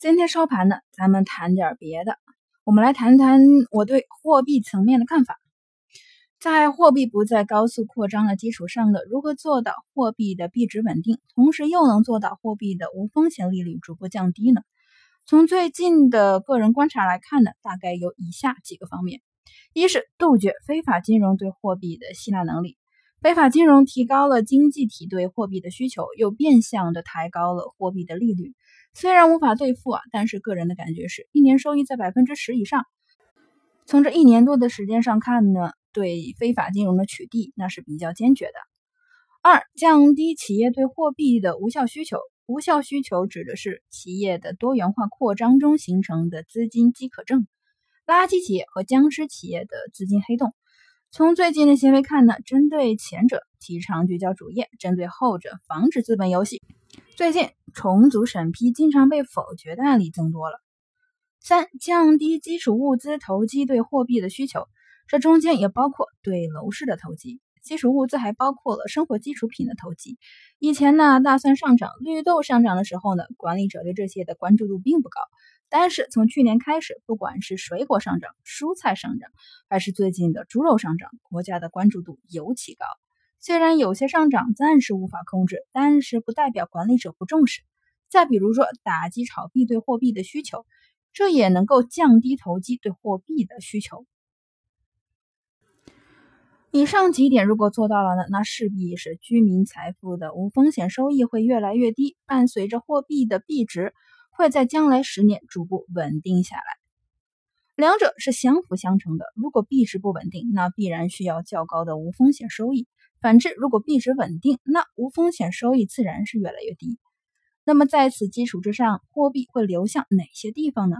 今天收盘呢，咱们谈点别的。我们来谈谈我对货币层面的看法。在货币不再高速扩张的基础上呢，如何做到货币的币值稳定，同时又能做到货币的无风险利率逐步降低呢？从最近的个人观察来看呢，大概有以下几个方面：一是杜绝非法金融对货币的吸纳能力。非法金融提高了经济体对货币的需求，又变相的抬高了货币的利率。虽然无法兑付啊，但是个人的感觉是一年收益在百分之十以上。从这一年多的时间上看呢，对非法金融的取缔那是比较坚决的。二、降低企业对货币的无效需求。无效需求指的是企业的多元化扩张中形成的资金饥渴症，垃圾企业和僵尸企业的资金黑洞。从最近的行为看呢，针对前者提倡聚焦主业，针对后者防止资本游戏。最近重组审批经常被否决的案例增多了。三、降低基础物资投机对货币的需求，这中间也包括对楼市的投机。基础物资还包括了生活基础品的投机。以前呢，大蒜上涨、绿豆上涨的时候呢，管理者对这些的关注度并不高。但是从去年开始，不管是水果上涨、蔬菜上涨，还是最近的猪肉上涨，国家的关注度尤其高。虽然有些上涨暂时无法控制，但是不代表管理者不重视。再比如说，打击炒币对货币的需求，这也能够降低投机对货币的需求。以上几点如果做到了呢，那势必是居民财富的无风险收益会越来越低，伴随着货币的币值。会在将来十年逐步稳定下来，两者是相辅相成的。如果币值不稳定，那必然需要较高的无风险收益；反之，如果币值稳定，那无风险收益自然是越来越低。那么在此基础之上，货币会流向哪些地方呢？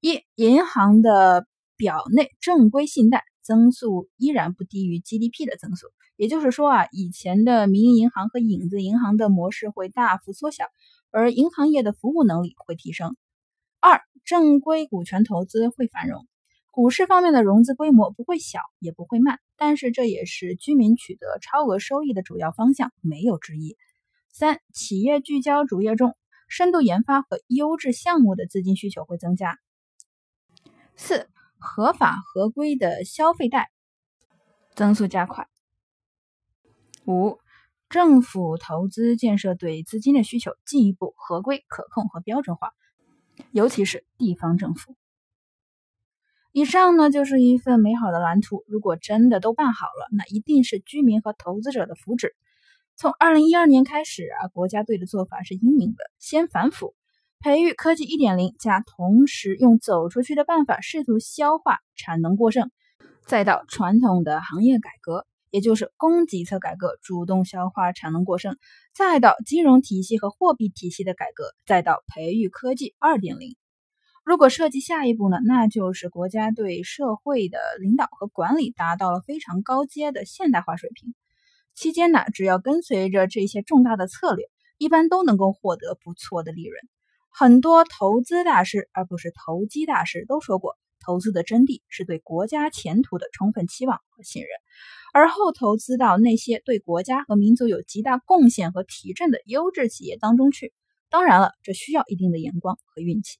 一、银行的表内正规信贷增速依然不低于 GDP 的增速，也就是说啊，以前的民营银行和影子银行的模式会大幅缩小。而银行业的服务能力会提升。二，正规股权投资会繁荣，股市方面的融资规模不会小，也不会慢，但是这也是居民取得超额收益的主要方向，没有之一。三，企业聚焦主业中，深度研发和优质项目的资金需求会增加。四，合法合规的消费贷增速加快。五。政府投资建设对资金的需求进一步合规、可控和标准化，尤其是地方政府。以上呢就是一份美好的蓝图。如果真的都办好了，那一定是居民和投资者的福祉。从二零一二年开始啊，国家队的做法是英明的：先反腐，培育科技一点零，加同时用走出去的办法试图消化产能过剩，再到传统的行业改革。也就是供给侧改革，主动消化产能过剩，再到金融体系和货币体系的改革，再到培育科技二点零。如果涉及下一步呢，那就是国家对社会的领导和管理达到了非常高阶的现代化水平。期间呢，只要跟随着这些重大的策略，一般都能够获得不错的利润。很多投资大师，而不是投机大师，都说过，投资的真谛是对国家前途的充分期望和信任。而后投资到那些对国家和民族有极大贡献和提振的优质企业当中去。当然了，这需要一定的眼光和运气。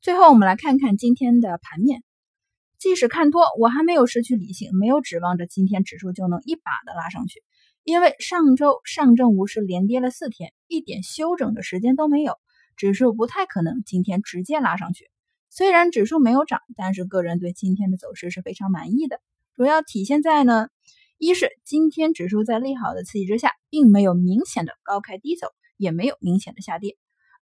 最后，我们来看看今天的盘面。即使看多，我还没有失去理性，没有指望着今天指数就能一把的拉上去。因为上周上证五十连跌了四天，一点休整的时间都没有，指数不太可能今天直接拉上去。虽然指数没有涨，但是个人对今天的走势是非常满意的。主要体现在呢，一是今天指数在利好的刺激之下，并没有明显的高开低走，也没有明显的下跌；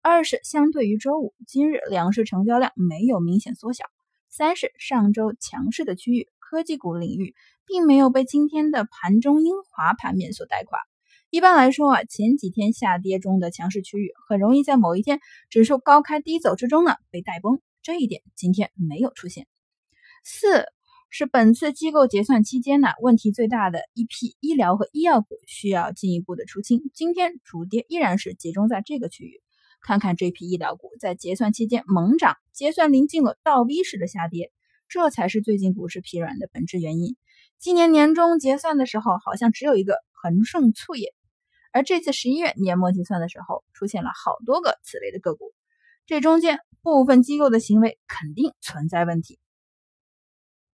二是相对于周五，今日两市成交量没有明显缩小；三是上周强势的区域，科技股领域，并没有被今天的盘中英华盘面所带垮。一般来说啊，前几天下跌中的强势区域，很容易在某一天指数高开低走之中呢被带崩，这一点今天没有出现。四。是本次机构结算期间呢，问题最大的一批医疗和医药股需要进一步的出清。今天主跌依然是集中在这个区域。看看这批医疗股在结算期间猛涨，结算临近了倒 V 式的下跌，这才是最近股市疲软的本质原因。今年年终结算的时候，好像只有一个恒盛醋业，而这次十一月年末结算的时候，出现了好多个此类的个股，这中间部分机构的行为肯定存在问题。